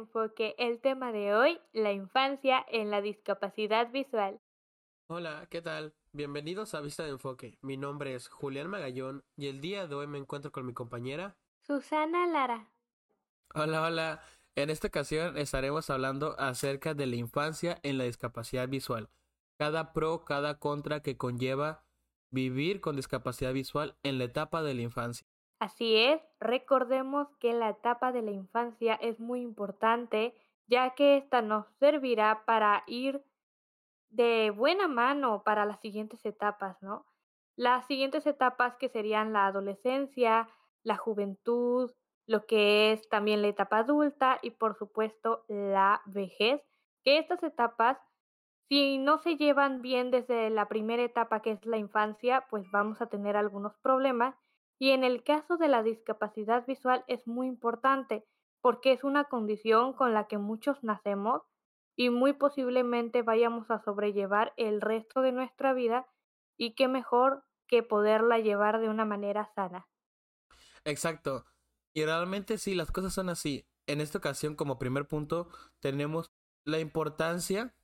Enfoque. El tema de hoy, la infancia en la discapacidad visual. Hola, ¿qué tal? Bienvenidos a Vista de Enfoque. Mi nombre es Julián Magallón y el día de hoy me encuentro con mi compañera Susana Lara. Hola, hola. En esta ocasión estaremos hablando acerca de la infancia en la discapacidad visual. Cada pro, cada contra que conlleva vivir con discapacidad visual en la etapa de la infancia. Así es, recordemos que la etapa de la infancia es muy importante, ya que esta nos servirá para ir de buena mano para las siguientes etapas, ¿no? Las siguientes etapas que serían la adolescencia, la juventud, lo que es también la etapa adulta y por supuesto la vejez, que estas etapas, si no se llevan bien desde la primera etapa que es la infancia, pues vamos a tener algunos problemas y en el caso de la discapacidad visual es muy importante porque es una condición con la que muchos nacemos y muy posiblemente vayamos a sobrellevar el resto de nuestra vida y qué mejor que poderla llevar de una manera sana. Exacto. Y realmente sí, las cosas son así. En esta ocasión, como primer punto, tenemos la importancia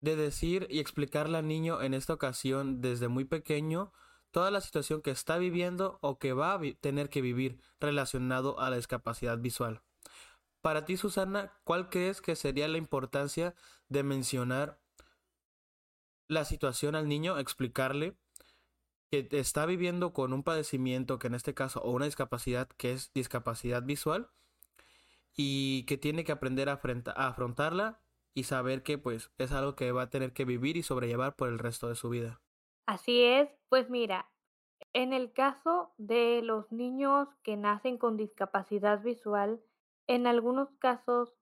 de decir y explicarle al niño en esta ocasión desde muy pequeño toda la situación que está viviendo o que va a tener que vivir relacionado a la discapacidad visual. Para ti, Susana, ¿cuál crees que sería la importancia de mencionar la situación al niño, explicarle que está viviendo con un padecimiento, que en este caso, o una discapacidad que es discapacidad visual, y que tiene que aprender a, afrontarla y saber que pues es algo que va a tener que vivir y sobrellevar por el resto de su vida? Así es, pues mira, en el caso de los niños que nacen con discapacidad visual, en algunos casos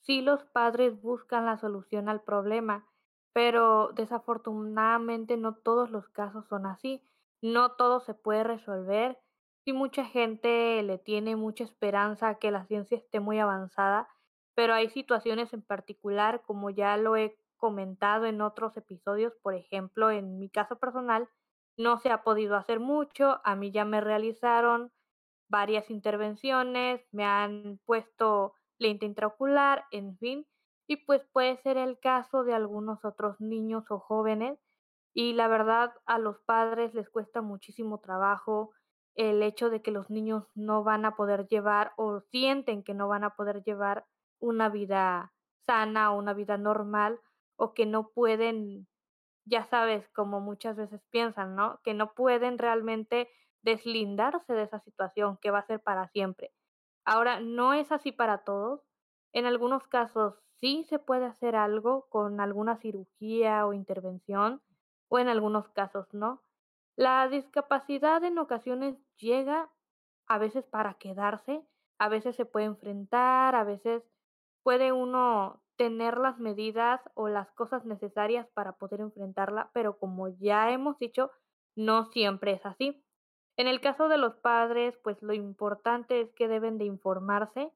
sí los padres buscan la solución al problema, pero desafortunadamente no todos los casos son así, no todo se puede resolver. Sí mucha gente le tiene mucha esperanza a que la ciencia esté muy avanzada, pero hay situaciones en particular, como ya lo he comentado en otros episodios, por ejemplo, en mi caso personal, no se ha podido hacer mucho, a mí ya me realizaron varias intervenciones, me han puesto lente intraocular, en fin, y pues puede ser el caso de algunos otros niños o jóvenes y la verdad a los padres les cuesta muchísimo trabajo el hecho de que los niños no van a poder llevar o sienten que no van a poder llevar una vida sana una vida normal o que no pueden, ya sabes, como muchas veces piensan, ¿no? Que no pueden realmente deslindarse de esa situación que va a ser para siempre. Ahora, no es así para todos. En algunos casos sí se puede hacer algo con alguna cirugía o intervención, o en algunos casos no. La discapacidad en ocasiones llega a veces para quedarse, a veces se puede enfrentar, a veces puede uno tener las medidas o las cosas necesarias para poder enfrentarla, pero como ya hemos dicho, no siempre es así. En el caso de los padres, pues lo importante es que deben de informarse,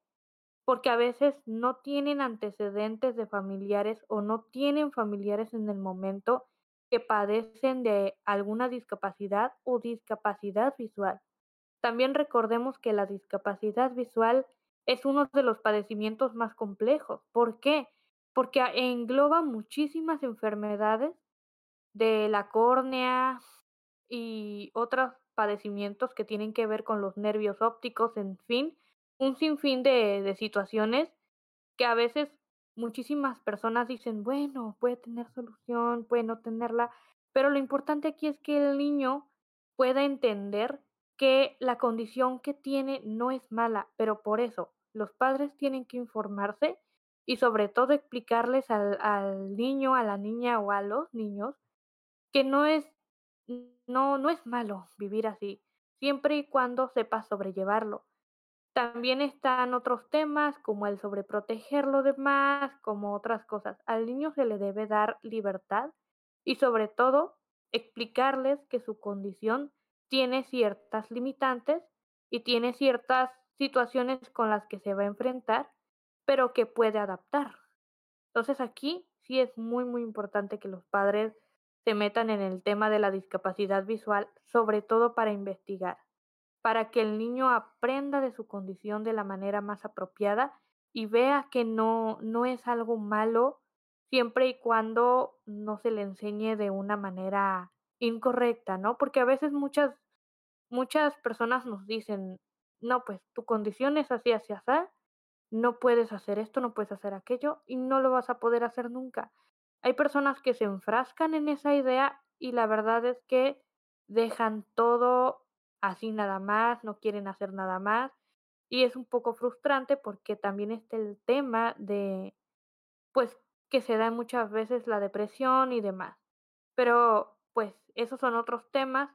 porque a veces no tienen antecedentes de familiares o no tienen familiares en el momento que padecen de alguna discapacidad o discapacidad visual. También recordemos que la discapacidad visual es uno de los padecimientos más complejos. ¿Por qué? Porque engloba muchísimas enfermedades de la córnea y otros padecimientos que tienen que ver con los nervios ópticos, en fin, un sinfín de, de situaciones que a veces muchísimas personas dicen, bueno, puede tener solución, puede no tenerla, pero lo importante aquí es que el niño pueda entender que la condición que tiene no es mala, pero por eso los padres tienen que informarse y sobre todo explicarles al, niño, a la niña o a los niños que no es, no, no es malo vivir así, siempre y cuando sepa sobrellevarlo. También están otros temas como el sobreproteger lo demás, como otras cosas. Al niño se le debe dar libertad y sobre todo explicarles que su condición tiene ciertas limitantes y tiene ciertas situaciones con las que se va a enfrentar, pero que puede adaptar. Entonces aquí sí es muy, muy importante que los padres se metan en el tema de la discapacidad visual, sobre todo para investigar, para que el niño aprenda de su condición de la manera más apropiada y vea que no, no es algo malo siempre y cuando no se le enseñe de una manera incorrecta, ¿no? Porque a veces muchas, muchas personas nos dicen, no, pues tu condición es así, así, así, no puedes hacer esto, no puedes hacer aquello y no lo vas a poder hacer nunca. Hay personas que se enfrascan en esa idea y la verdad es que dejan todo así nada más, no quieren hacer nada más y es un poco frustrante porque también está el tema de, pues, que se da muchas veces la depresión y demás. Pero, pues, esos son otros temas,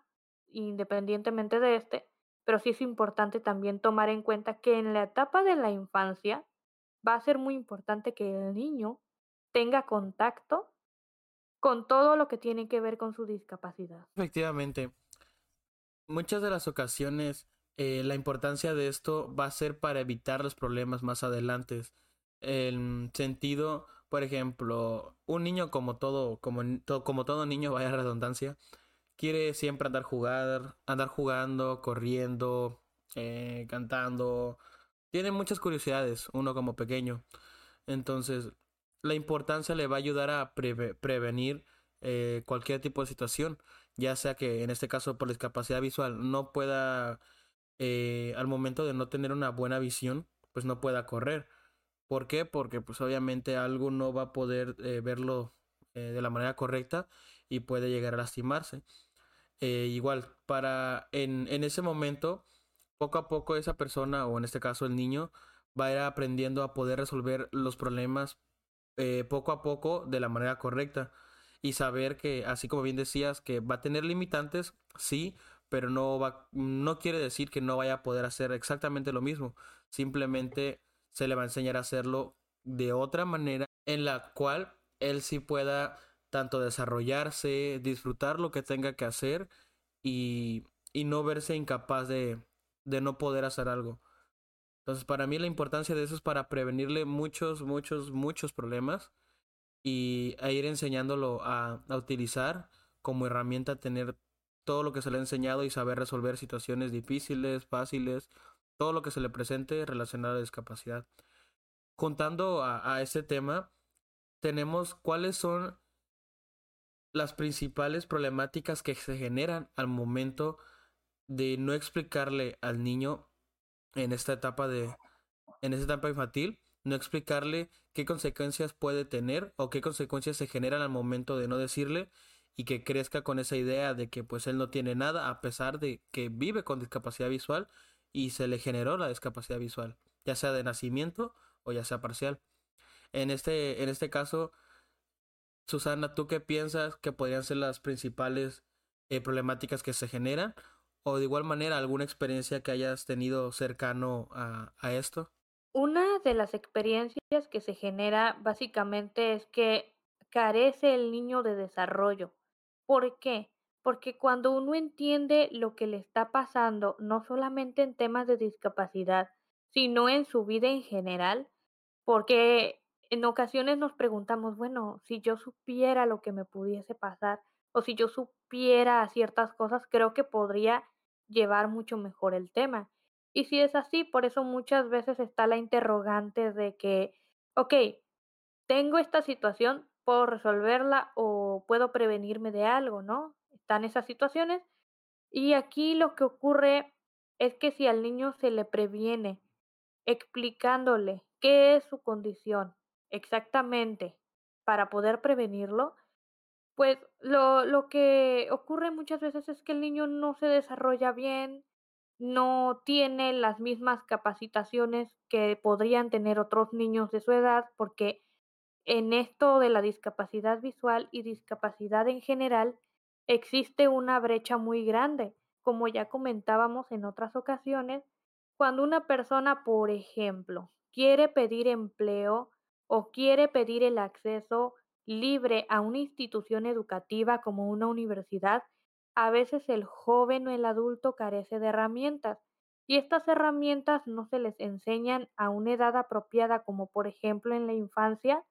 independientemente de este, pero sí es importante también tomar en cuenta que en la etapa de la infancia va a ser muy importante que el niño tenga contacto con todo lo que tiene que ver con su discapacidad. Efectivamente, muchas de las ocasiones eh, la importancia de esto va a ser para evitar los problemas más adelante. En sentido, por ejemplo, un niño como todo, como, como todo niño, vaya redundancia, quiere siempre andar jugar, andar jugando, corriendo, eh, cantando. Tiene muchas curiosidades, uno como pequeño. Entonces, la importancia le va a ayudar a prevenir eh, cualquier tipo de situación, ya sea que en este caso por discapacidad visual no pueda, eh, al momento de no tener una buena visión, pues no pueda correr. ¿Por qué? Porque pues obviamente algo no va a poder verlo de la manera correcta y puede llegar a lastimarse. Eh, igual, para en, en ese momento, poco a poco esa persona, o en este caso el niño, va a ir aprendiendo a poder resolver los problemas eh, poco a poco de la manera correcta. Y saber que, así como bien decías, que va a tener limitantes, sí, pero no va, no quiere decir que no vaya a poder hacer exactamente lo mismo. Simplemente se le va a enseñar a hacerlo de otra manera en la cual él sí pueda tanto desarrollarse, disfrutar lo que tenga que hacer y, y no verse incapaz de, de no poder hacer algo. Entonces, para mí la importancia de eso es para prevenirle muchos, muchos, muchos problemas y a ir enseñándolo a, a utilizar como herramienta, tener todo lo que se le ha enseñado y saber resolver situaciones difíciles, fáciles, todo lo que se le presente relacionado a la discapacidad. Juntando a, a este tema, tenemos cuáles son las principales problemáticas que se generan al momento de no explicarle al niño en esta etapa de en esta etapa infantil no explicarle qué consecuencias puede tener o qué consecuencias se generan al momento de no decirle y que crezca con esa idea de que pues él no tiene nada a pesar de que vive con discapacidad visual y se le generó la discapacidad visual, ya sea de nacimiento o ya sea parcial. En este en este caso Susana, ¿tú qué piensas que podrían ser las principales eh, problemáticas que se generan? O de igual manera, alguna experiencia que hayas tenido cercano a, a esto? Una de las experiencias que se genera básicamente es que carece el niño de desarrollo. ¿Por qué? Porque cuando uno entiende lo que le está pasando, no solamente en temas de discapacidad, sino en su vida en general, porque en ocasiones nos preguntamos, bueno, si yo supiera lo que me pudiese pasar o si yo supiera ciertas cosas, creo que podría llevar mucho mejor el tema. Y si es así, por eso muchas veces está la interrogante de que, ok, tengo esta situación, puedo resolverla o puedo prevenirme de algo, ¿no? Están esas situaciones. Y aquí lo que ocurre es que si al niño se le previene explicándole qué es su condición, Exactamente. Para poder prevenirlo, pues lo, lo que ocurre muchas veces es que el niño no se desarrolla bien, no tiene las mismas capacitaciones que podrían tener otros niños de su edad, porque en esto de la discapacidad visual y discapacidad en general existe una brecha muy grande. Como ya comentábamos en otras ocasiones, cuando una persona, por ejemplo, quiere pedir empleo, o quiere pedir el acceso libre a una institución educativa como una universidad, a veces el joven o el adulto carece de herramientas y estas herramientas no se les enseñan a una edad apropiada como por ejemplo en la infancia,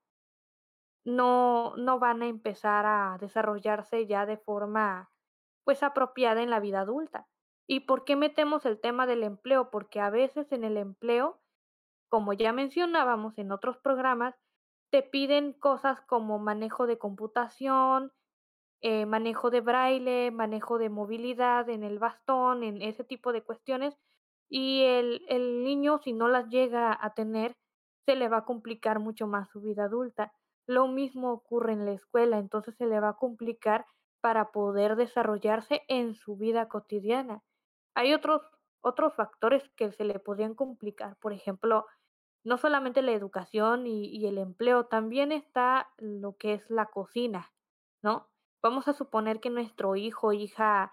no, no van a empezar a desarrollarse ya de forma pues apropiada en la vida adulta. ¿Y por qué metemos el tema del empleo? Porque a veces en el empleo como ya mencionábamos en otros programas, te piden cosas como manejo de computación, eh, manejo de braille, manejo de movilidad en el bastón, en ese tipo de cuestiones, y el, el niño si no las llega a tener, se le va a complicar mucho más su vida adulta. Lo mismo ocurre en la escuela, entonces se le va a complicar para poder desarrollarse en su vida cotidiana. Hay otros, otros factores que se le podrían complicar, por ejemplo, no solamente la educación y, y el empleo, también está lo que es la cocina, ¿no? Vamos a suponer que nuestro hijo o hija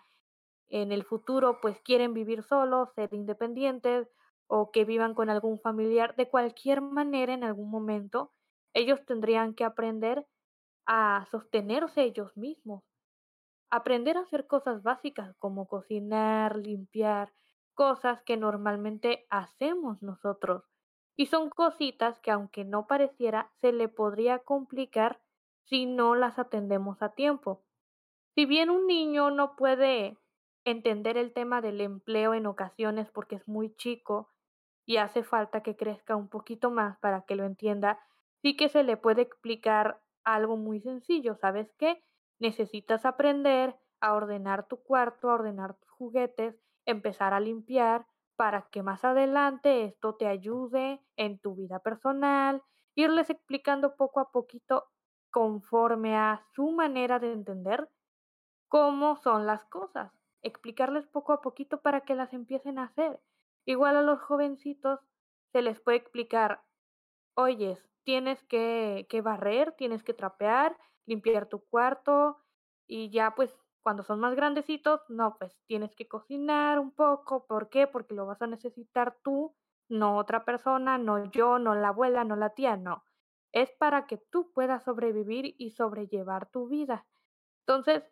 en el futuro pues quieren vivir solos, ser independientes o que vivan con algún familiar. De cualquier manera, en algún momento, ellos tendrían que aprender a sostenerse ellos mismos, aprender a hacer cosas básicas como cocinar, limpiar, cosas que normalmente hacemos nosotros. Y son cositas que aunque no pareciera, se le podría complicar si no las atendemos a tiempo. Si bien un niño no puede entender el tema del empleo en ocasiones porque es muy chico y hace falta que crezca un poquito más para que lo entienda, sí que se le puede explicar algo muy sencillo. ¿Sabes qué? Necesitas aprender a ordenar tu cuarto, a ordenar tus juguetes, empezar a limpiar, para que más adelante esto te ayude en tu vida personal, irles explicando poco a poquito conforme a su manera de entender cómo son las cosas, explicarles poco a poquito para que las empiecen a hacer. Igual a los jovencitos se les puede explicar, oyes, tienes que, que barrer, tienes que trapear, limpiar tu cuarto y ya pues cuando son más grandecitos, no, pues tienes que cocinar un poco. ¿Por qué? Porque lo vas a necesitar tú, no otra persona, no yo, no la abuela, no la tía, no. Es para que tú puedas sobrevivir y sobrellevar tu vida. Entonces,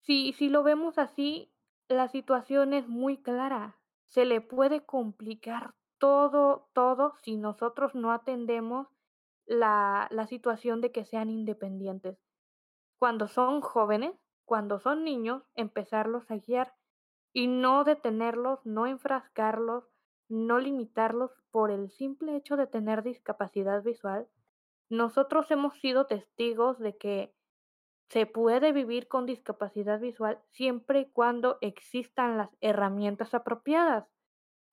si, si lo vemos así, la situación es muy clara. Se le puede complicar todo, todo si nosotros no atendemos la, situación de que sean independientes. Cuando son jóvenes, cuando son niños, empezarlos a guiar y no detenerlos, no enfrascarlos, no limitarlos por el simple hecho de tener discapacidad visual. Nosotros hemos sido testigos de que se puede vivir con discapacidad visual siempre y cuando existan las herramientas apropiadas.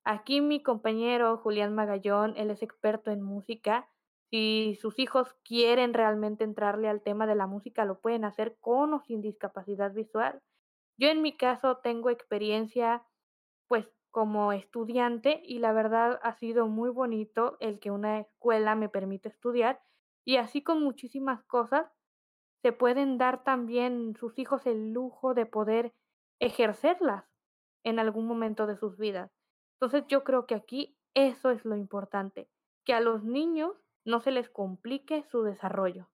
Aquí mi compañero Julián Magallón, él es experto en música, si sus hijos quieren realmente entrarle al tema de la música, lo pueden hacer con o sin discapacidad visual. Yo en mi caso tengo experiencia pues como estudiante y la verdad ha sido muy bonito el que una escuela me permite estudiar y así con muchísimas cosas se pueden dar también sus hijos el lujo de poder ejercerlas en algún momento de sus vidas. Entonces yo creo que aquí eso es lo importante, que a los niños no se les complique su desarrollo.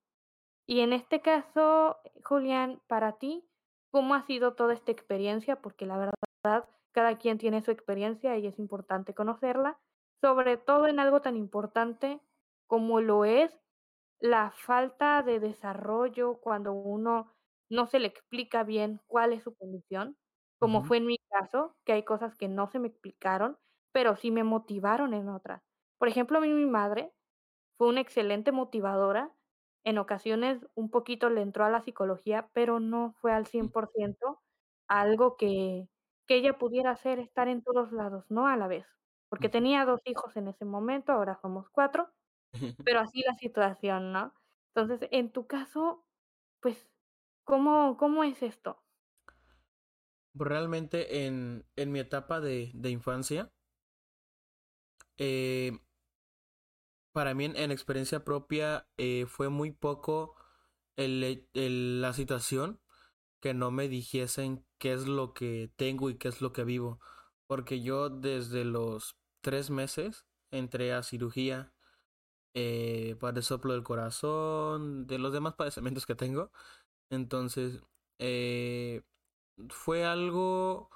Y en este caso, Julián, para ti, ¿cómo ha sido toda esta experiencia? Porque la verdad, cada quien tiene su experiencia y es importante conocerla, sobre todo en algo tan importante como lo es la falta de desarrollo cuando uno no se le explica bien cuál es su condición, como fue en mi caso, que hay cosas que no se me explicaron, pero sí me motivaron en otras. Por ejemplo, a mí mi madre fue una excelente motivadora. En ocasiones un poquito le entró a la psicología, pero no fue al 100% algo que, que ella pudiera hacer, estar en todos lados, no a la vez. Porque tenía dos hijos en ese momento, ahora somos cuatro, pero así la situación, ¿no? Entonces, en tu caso, pues, ¿cómo, cómo es esto? Realmente en, en mi etapa de, de infancia, eh, para mí en, experiencia propia eh, fue muy poco la situación que no me dijesen qué es lo que tengo y qué es lo que vivo. Porque yo desde los tres meses entré a cirugía eh, para el soplo del corazón, de los demás padecimientos que tengo. Entonces, fue algo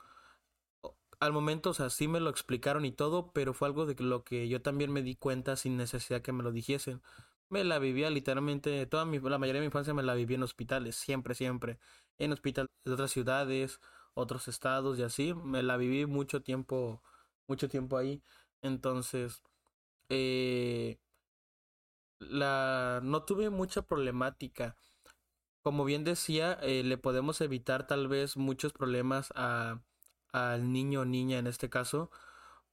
al momento, o sea, sí me lo explicaron y todo, pero fue algo de lo que yo también me di cuenta sin necesidad que me lo dijesen. Me la vivía literalmente, toda mi, la mayoría de mi infancia me la viví en hospitales, siempre, siempre. En hospitales de otras ciudades, otros estados y así. Me la viví mucho tiempo, mucho tiempo ahí. Entonces, eh, la no tuve mucha problemática. Como bien decía, eh, le podemos evitar tal vez muchos problemas a, al niño o niña en este caso,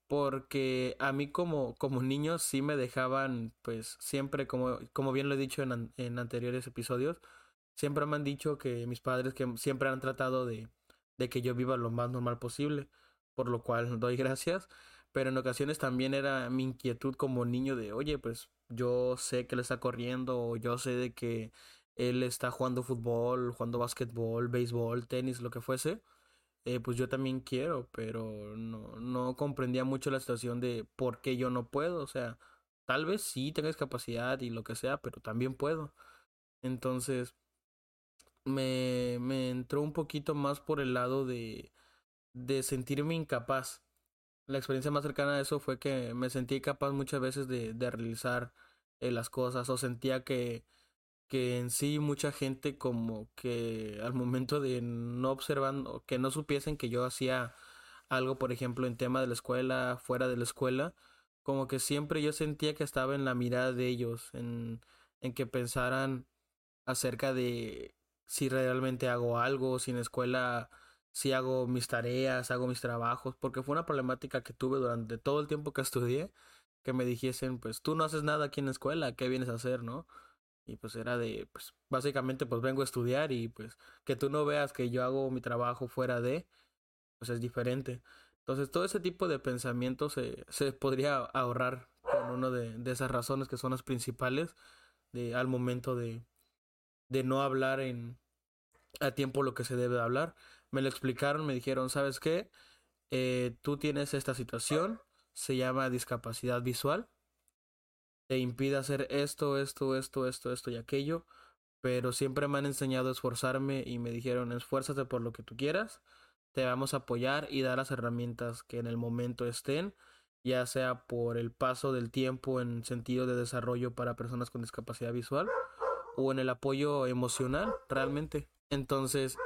porque a mí como, como niño sí me dejaban, pues siempre, como, como bien lo he dicho en, en anteriores episodios, siempre me han dicho que mis padres que siempre han tratado de, de que yo viva lo más normal posible, por lo cual doy gracias, pero en ocasiones también era mi inquietud como niño de, oye, pues yo sé que él está corriendo, o yo sé de que él está jugando fútbol, jugando básquetbol, béisbol, tenis, lo que fuese, eh, pues yo también quiero, pero no, no comprendía mucho la situación de por qué yo no puedo, o sea, tal vez sí tengas capacidad y lo que sea, pero también puedo. Entonces, me, me entró un poquito más por el lado de, de sentirme incapaz. La experiencia más cercana a eso fue que me sentí incapaz muchas veces de, de realizar eh, las cosas o sentía que, que en sí mucha gente como que al momento de no observando, que no supiesen que yo hacía algo, por ejemplo, en tema de la escuela, fuera de la escuela, como que siempre yo sentía que estaba en la mirada de ellos, en, en que pensaran acerca de si realmente hago algo, si en escuela si hago mis tareas, hago mis trabajos, porque fue una problemática que tuve durante todo el tiempo que estudié, que me dijesen, pues tú no haces nada aquí en la escuela, ¿qué vienes a hacer, no? Y pues era de, pues básicamente pues vengo a estudiar y pues que tú no veas que yo hago mi trabajo fuera de, pues es diferente. Entonces todo ese tipo de pensamientos se, se podría ahorrar con una de, de esas razones que son las principales de, al momento de, de no hablar en a tiempo lo que se debe hablar. Me lo explicaron, me dijeron, ¿sabes qué? Eh, tú tienes esta situación, se llama discapacidad visual, te impide hacer esto, esto, esto, esto, esto y aquello, pero siempre me han enseñado a esforzarme y me dijeron, esfuérzate por lo que tú quieras, te vamos a apoyar y dar las herramientas que en el momento estén, ya sea por el paso del tiempo en sentido de desarrollo para personas con discapacidad visual o en el apoyo emocional realmente. Entonces,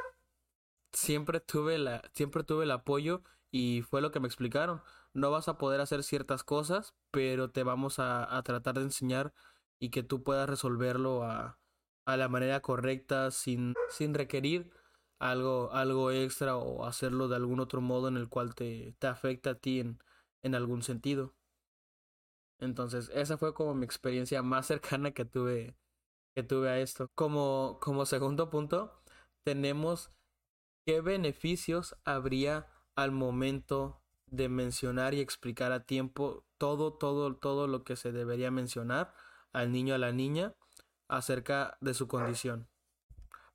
siempre tuve la siempre tuve el apoyo y fue lo que me explicaron. No vas a poder hacer ciertas cosas, pero te vamos a, a tratar de enseñar y que tú puedas resolverlo a, a la manera correcta sin, sin requerir algo, algo extra o hacerlo de algún otro modo en el cual te, te afecta a ti en, en algún sentido. Entonces, esa fue como mi experiencia más cercana que tuve, que tuve a esto. Como, como segundo punto, tenemos qué beneficios habría al momento de mencionar y explicar a tiempo todo, todo, todo lo que se debería mencionar al niño, a la niña, acerca de su condición.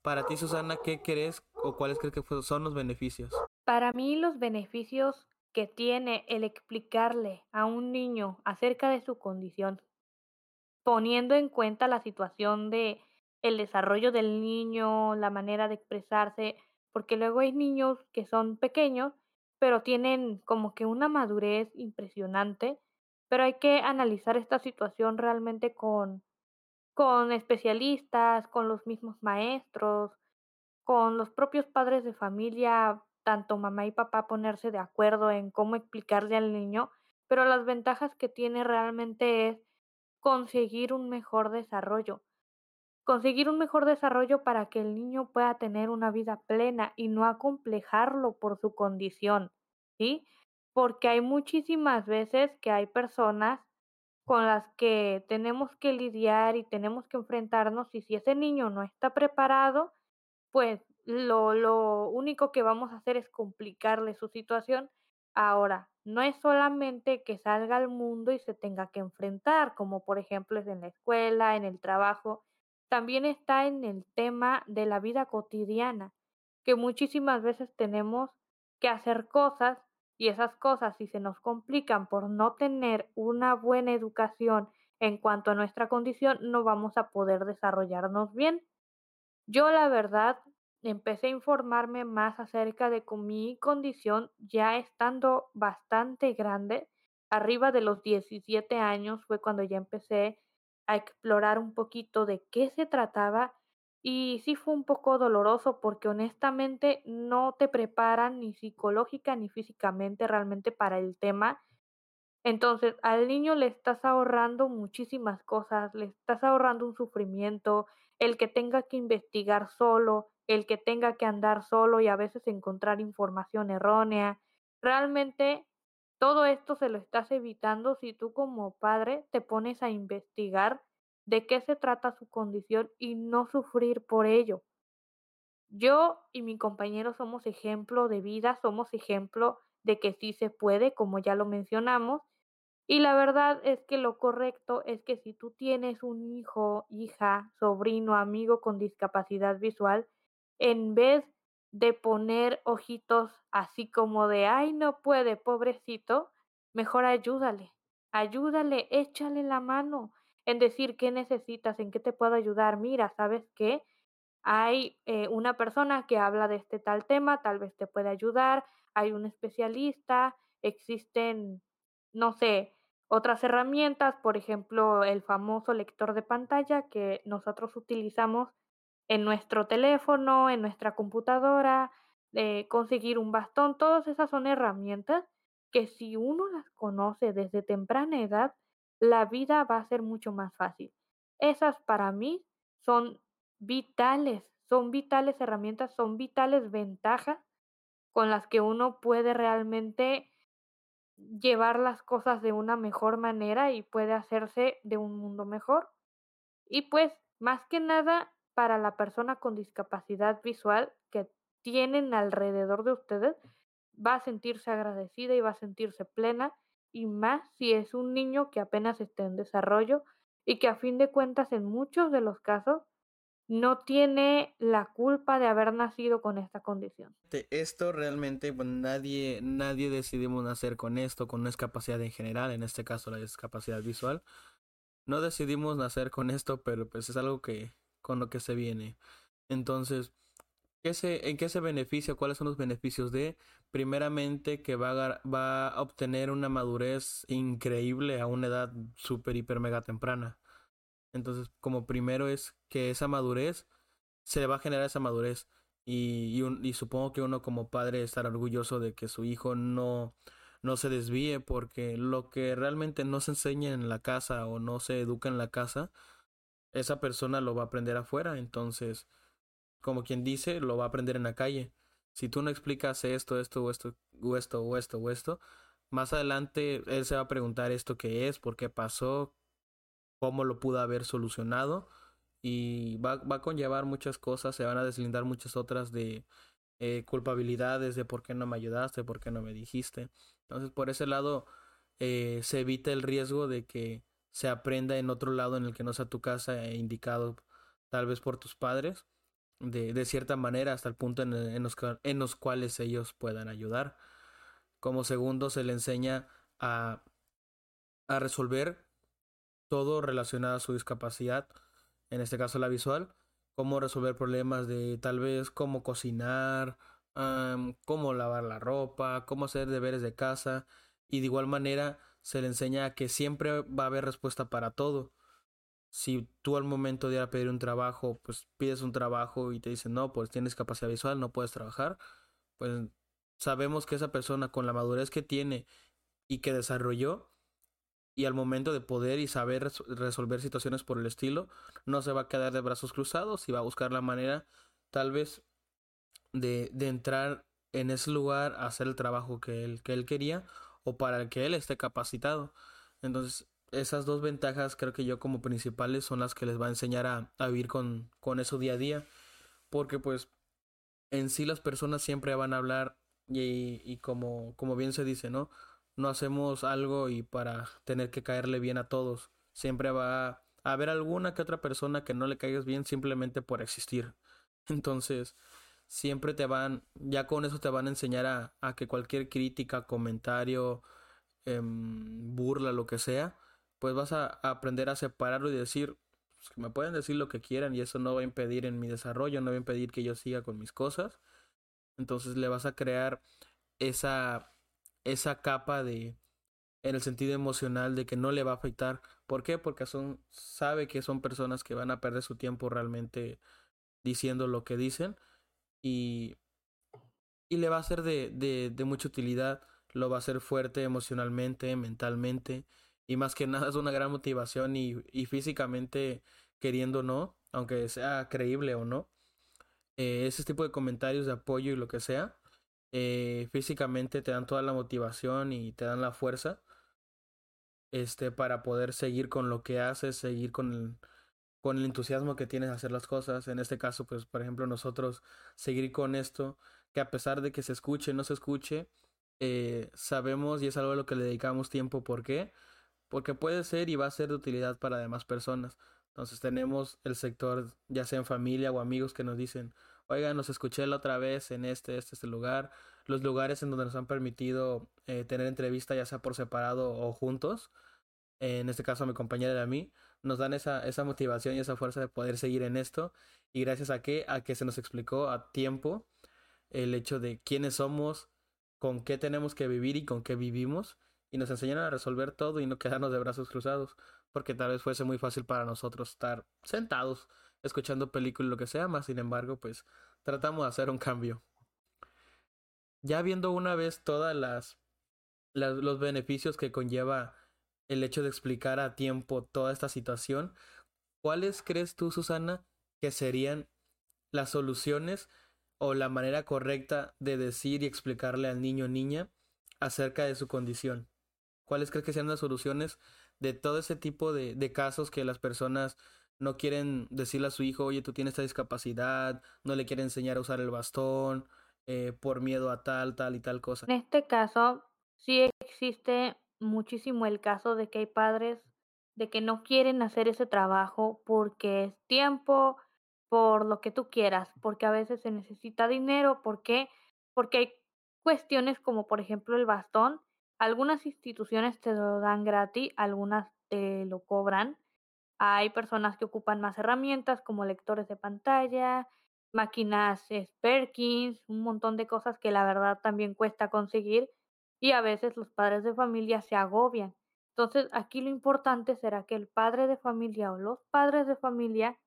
Para ti, Susana, ¿qué crees o cuáles crees que son los beneficios? Para mí, los beneficios que tiene el explicarle a un niño acerca de su condición, poniendo en cuenta la situación de el desarrollo del niño, la manera de expresarse, porque luego hay niños que son pequeños, pero tienen como que una madurez impresionante, pero hay que analizar esta situación realmente con, con especialistas, con los mismos maestros, con los propios padres de familia, tanto mamá y papá ponerse de acuerdo en cómo explicarle al niño, pero las ventajas que tiene realmente es conseguir un mejor desarrollo conseguir un mejor desarrollo para que el niño pueda tener una vida plena y no acomplejarlo por su condición, ¿sí? Porque hay muchísimas veces que hay personas con las que tenemos que lidiar y tenemos que enfrentarnos y si ese niño no está preparado, pues lo, lo único que vamos a hacer es complicarle su situación. Ahora, no es solamente que salga al mundo y se tenga que enfrentar, como por ejemplo es en la escuela, en el trabajo, también está en el tema de la vida cotidiana, que muchísimas veces tenemos que hacer cosas y esas cosas si se nos complican por no tener una buena educación en cuanto a nuestra condición, no vamos a poder desarrollarnos bien. Yo la verdad empecé a informarme más acerca de mi condición ya estando bastante grande, arriba de los 17 años fue cuando ya empecé a explorar un poquito de qué se trataba y sí fue un poco doloroso porque honestamente no te preparan ni psicológica ni físicamente realmente para el tema Entonces, al niño le estás ahorrando muchísimas cosas, le estás ahorrando un sufrimiento, el que tenga que investigar solo, el que tenga que andar solo y a veces encontrar información errónea. Realmente todo esto se lo estás evitando si tú como padre te pones a investigar de qué se trata su condición y no sufrir por ello. Yo y mi compañero somos ejemplo de vida, somos ejemplo de que sí se puede, como ya lo mencionamos, y la verdad es que lo correcto es que si tú tienes un hijo, hija, sobrino, amigo con discapacidad visual, en vez de poner ojitos así como de, ay, no puede, pobrecito, mejor ayúdale, ayúdale, échale la mano en decir qué necesitas, en qué te puedo ayudar. Mira, ¿sabes qué? Hay eh, una persona que habla de este tal tema, tal vez te puede ayudar, hay un especialista, existen, no sé, otras herramientas, por ejemplo, el famoso lector de pantalla que nosotros utilizamos en nuestro teléfono, en nuestra computadora, de conseguir un bastón, todas esas son herramientas que si uno las conoce desde temprana edad, la vida va a ser mucho más fácil. Esas para mí son vitales, son vitales herramientas, son vitales ventajas con las que uno puede realmente llevar las cosas de una mejor manera y puede hacerse de un mundo mejor. Y pues, más que nada, para la persona con discapacidad visual que tienen alrededor de ustedes, va a sentirse agradecida y va a sentirse plena, y más si es un niño que apenas está en desarrollo y que a fin de cuentas en muchos de los casos no tiene la culpa de haber nacido con esta condición. Esto realmente nadie, nadie decidimos nacer con esto, con una discapacidad en general, en este caso la discapacidad visual. No decidimos nacer con esto, pero pues es algo que con lo que se viene. Entonces, ¿qué se, ¿en qué se beneficia? ¿Cuáles son los beneficios de? Primeramente que va a, va a obtener una madurez increíble a una edad súper, hiper, mega temprana. Entonces, como primero es que esa madurez, se va a generar esa madurez. Y, y, supongo que uno como padre estará orgulloso de que su hijo no, no se desvíe, porque lo que realmente no se enseña en la casa o no se educa en la casa, esa persona lo va a aprender afuera. Entonces, como quien dice, lo va a aprender en la calle. Si tú no explicas esto, esto, o esto, o esto, o esto, o esto, más adelante él se va a preguntar esto qué es, por qué pasó, cómo lo pudo haber solucionado y va, va a conllevar muchas cosas, se van a deslindar muchas otras de eh, culpabilidades de por qué no me ayudaste, por qué no me dijiste. Entonces, por ese lado, eh, se evita el riesgo de que se aprenda en otro lado en el que no sea tu casa e indicado tal vez por tus padres, de, de cierta manera hasta el punto en, en, los, en los cuales ellos puedan ayudar. Como segundo, se le enseña a, a resolver todo relacionado a su discapacidad, en este caso la visual, cómo resolver problemas de tal vez cómo cocinar, cómo lavar la ropa, cómo hacer deberes de casa y de igual manera se le enseña que siempre va a haber respuesta para todo. Si tú al momento de ir a pedir un trabajo, pues pides un trabajo y te dicen, no, pues tienes capacidad visual, no puedes trabajar, pues sabemos que esa persona con la madurez que tiene y que desarrolló, y al momento de poder y saber resolver situaciones por el estilo, no se va a quedar de brazos cruzados y va a buscar la manera tal vez de, de entrar en ese lugar a hacer el trabajo que él, que él quería o para que él esté capacitado. Entonces, esas dos ventajas creo que yo como principales son las que les va a enseñar a, vivir con, con eso día a día. Porque pues en sí las personas siempre van a hablar y, y como, como bien se dice, ¿no? no hacemos algo y para tener que caerle bien a todos. Siempre va a haber alguna que otra persona que no le caigas bien simplemente por existir. Entonces, siempre te van, ya con eso te van a enseñar a, a que cualquier crítica, comentario, em, burla, lo que sea, pues vas a, aprender a separarlo y decir, pues, me pueden decir lo que quieran y eso no va a impedir en mi desarrollo, no va a impedir que yo siga con mis cosas. Entonces le vas a crear esa esa capa de en el sentido emocional de que no le va a afectar. ¿Por qué? Porque son sabe que son personas que van a perder su tiempo realmente diciendo lo que dicen y y le va a ser de, de, de mucha utilidad lo va a hacer fuerte emocionalmente, mentalmente, y más que nada es una gran motivación y, y físicamente queriendo o no, aunque sea creíble o no, eh, ese tipo de comentarios de apoyo y lo que sea, eh, físicamente te dan toda la motivación y te dan la fuerza este, para poder seguir con lo que haces, seguir con el, con el entusiasmo que tienes a hacer las cosas. En este caso, pues, por ejemplo, nosotros seguir con esto, que a pesar de que se escuche, no se escuche, eh, sabemos y es algo a lo que le dedicamos tiempo. ¿Por qué? Porque puede ser y va a ser de utilidad para demás personas. Entonces tenemos el sector, ya sea en familia o amigos, que nos dicen, oigan, nos escuché la otra vez en este, este, este lugar. Los lugares en donde nos han permitido eh, tener entrevista, ya sea por separado o juntos, en este caso a mi compañera y a mí, nos dan esa, esa motivación y esa fuerza de poder seguir en esto. Y gracias a que, a que se nos explicó a tiempo el hecho de quiénes somos, con qué tenemos que vivir y con qué vivimos. Y nos enseñaron a resolver todo y no quedarnos de brazos cruzados. Porque tal vez fuese muy fácil para nosotros estar sentados, escuchando películas, lo que sea, más sin embargo, pues tratamos de hacer un cambio. Ya viendo una vez todas las, las los beneficios que conlleva el hecho de explicar a tiempo toda esta situación, ¿cuáles crees tú, Susana, que serían las soluciones o la manera correcta de decir y explicarle al niño o niña acerca de su condición? ¿Cuáles crees que sean las soluciones de todo ese tipo de, casos que las personas no quieren decirle a su hijo, oye, tú tienes esta discapacidad, no le quieren enseñar a usar el bastón, eh, por miedo a tal, tal y tal cosa? En este caso, sí existe muchísimo el caso de que hay padres de que no quieren hacer ese trabajo porque es tiempo, por lo que tú quieras, porque a veces se necesita dinero, ¿por qué? Porque hay cuestiones como por ejemplo el bastón, algunas instituciones te lo dan gratis, algunas te lo cobran. Hay personas que ocupan más herramientas como lectores de pantalla, máquinas Perkins, un montón de cosas que la verdad también cuesta conseguir y a veces los padres de familia se agobian. Entonces, aquí lo importante será que el padre de familia o los padres de familia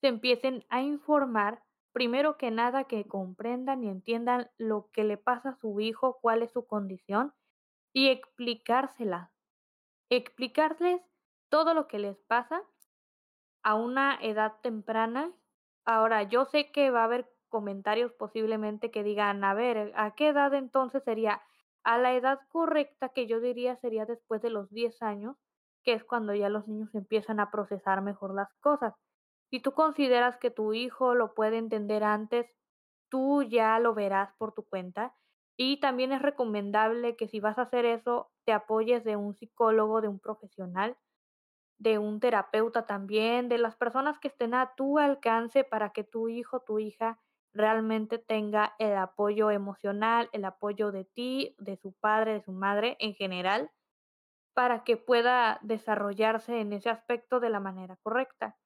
se empiecen a informar, primero que nada que comprendan y entiendan lo que le pasa a su hijo, cuál es su condición y explicársela. Explicarles todo lo que les pasa a una edad temprana. Ahora, yo sé que va a haber comentarios posiblemente que digan, a ver, ¿a qué edad entonces sería? A la edad correcta, que yo diría sería después de los 10 años, que es cuando ya los niños empiezan a procesar mejor las cosas. Si tú consideras que tu hijo lo puede entender antes, tú ya lo verás por tu cuenta. Y también es recomendable que si vas a hacer eso, te apoyes de un psicólogo, de un profesional, de un terapeuta también, de las personas que estén a tu alcance para que tu hijo, tu hija realmente tenga el apoyo emocional, el apoyo de ti, de su padre, de su madre en general, para que pueda desarrollarse en ese aspecto de la manera correcta.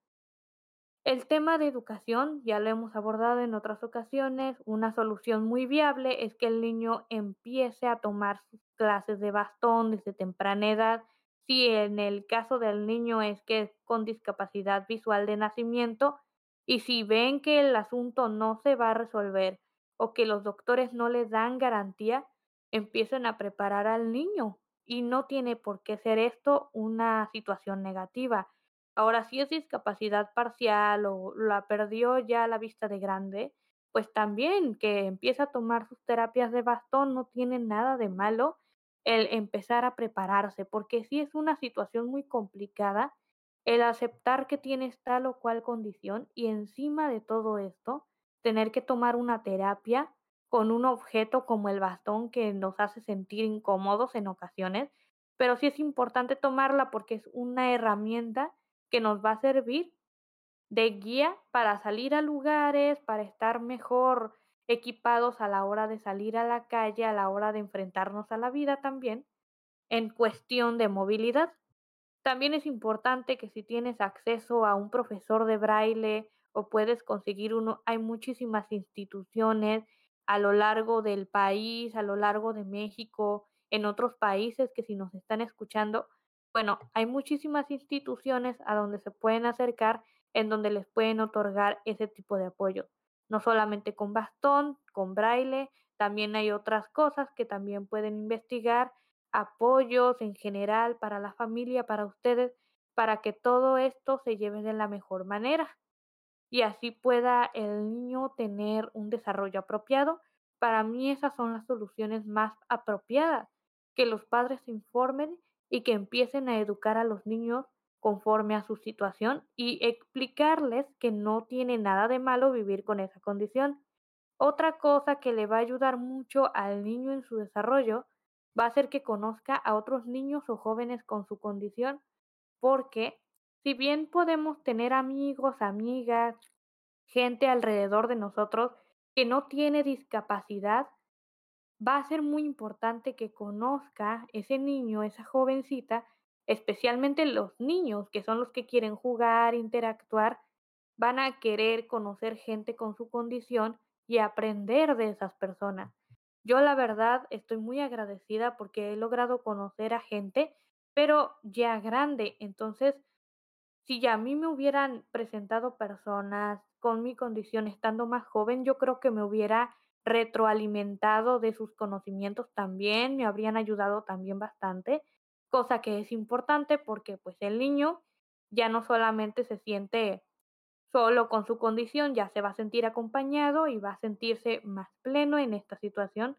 El tema de educación ya lo hemos abordado en otras ocasiones. Una solución muy viable es que el niño empiece a tomar clases de bastón desde temprana edad. Si en el caso del niño es que es con discapacidad visual de nacimiento, y si ven que el asunto no se va a resolver o que los doctores no le dan garantía, empiecen a preparar al niño. Y no tiene por qué ser esto una situación negativa. Ahora, si es discapacidad parcial o la perdió ya la vista de grande, pues también que empiece a tomar sus terapias de bastón no tiene nada de malo el empezar a prepararse, porque si es una situación muy complicada el aceptar que tienes tal o cual condición y encima de todo esto, tener que tomar una terapia con un objeto como el bastón que nos hace sentir incómodos en ocasiones, pero sí es importante tomarla porque es una herramienta que nos va a servir de guía para salir a lugares, para estar mejor equipados a la hora de salir a la calle, a la hora de enfrentarnos a la vida también, en cuestión de movilidad. También es importante que si tienes acceso a un profesor de braille o puedes conseguir uno, hay muchísimas instituciones a lo largo del país, a lo largo de México, en otros países que si nos están escuchando, bueno, hay muchísimas instituciones a donde se pueden acercar en donde les pueden otorgar ese tipo de apoyo. No solamente con bastón, con braille, También hay otras cosas que también pueden investigar, apoyos en general para la familia, para ustedes, para que todo esto se lleve de la mejor manera y así pueda el niño tener un desarrollo apropiado. Para mí esas son las soluciones más apropiadas, que los padres se informen y que empiecen a educar a los niños conforme a su situación y explicarles que no tiene nada de malo vivir con esa condición. Otra cosa que le va a ayudar mucho al niño en su desarrollo va a ser que conozca a otros niños o jóvenes con su condición, porque si bien podemos tener amigos, amigas, gente alrededor de nosotros que no tiene discapacidad, va a ser muy importante que conozca ese niño, esa jovencita, especialmente los niños, que son los que quieren jugar, interactuar, van a querer conocer gente con su condición y aprender de esas personas. Yo la verdad estoy muy agradecida porque he logrado conocer a gente, pero ya grande, entonces si ya a mí me hubieran presentado personas con mi condición estando más joven, yo creo que me hubiera retroalimentado de sus conocimientos también, me habrían ayudado también bastante, cosa que es importante porque pues el niño ya no solamente se siente solo con su condición, ya se va a sentir acompañado y va a sentirse más pleno en esta situación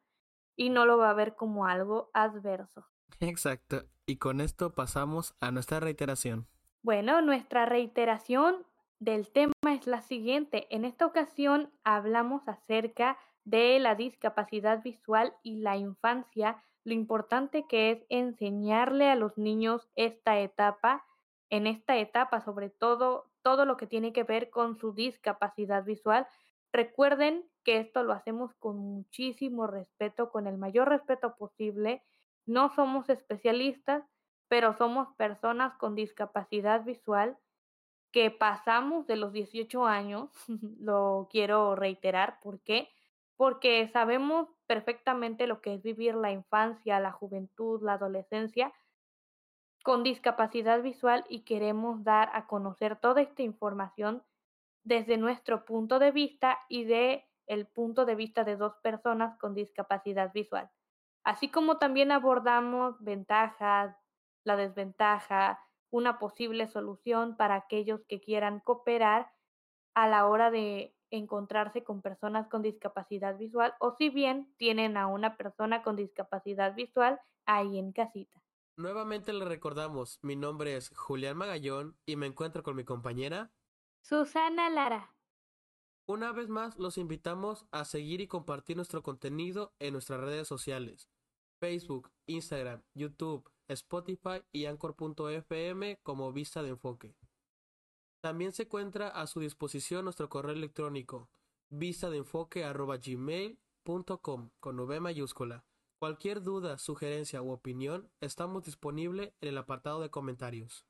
y no lo va a ver como algo adverso. Exacto. Y con esto pasamos a nuestra reiteración. Bueno, nuestra reiteración del tema es la siguiente. En esta ocasión hablamos acerca de la discapacidad visual y la infancia, lo importante que es enseñarle a los niños esta etapa, en esta etapa sobre todo todo lo que tiene que ver con su discapacidad visual. Recuerden que esto lo hacemos con muchísimo respeto, con el mayor respeto posible. No somos especialistas, pero somos personas con discapacidad visual que pasamos de los 18 años, lo quiero reiterar, ¿por qué? Porque sabemos perfectamente lo que es vivir la infancia, la juventud, la adolescencia con discapacidad visual y queremos dar a conocer toda esta información desde nuestro punto de vista y de el punto de vista de dos personas con discapacidad visual. Así como también abordamos ventajas, la desventaja, una posible solución para aquellos que quieran cooperar a la hora de encontrarse con personas con discapacidad visual o si bien tienen a una persona con discapacidad visual ahí en casita. Nuevamente le recordamos, mi nombre es Julián Magallón y me encuentro con mi compañera Susana Lara. Una vez más los invitamos a seguir y compartir nuestro contenido en nuestras redes sociales, Facebook, Instagram, YouTube, Spotify y Anchor.fm como Vista de Enfoque. También se encuentra a su disposición nuestro correo electrónico vistadenfoque.gmail.com con V mayúscula. Cualquier duda, sugerencia u opinión, estamos disponibles en el apartado de comentarios.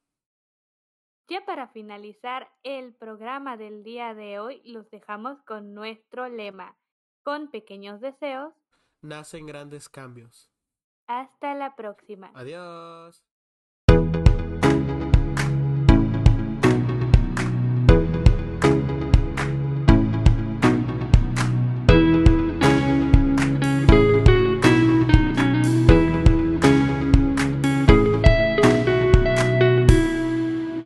Ya para finalizar el programa del día de hoy, los dejamos con nuestro lema. Con pequeños deseos, nacen grandes cambios. Hasta la próxima. Adiós.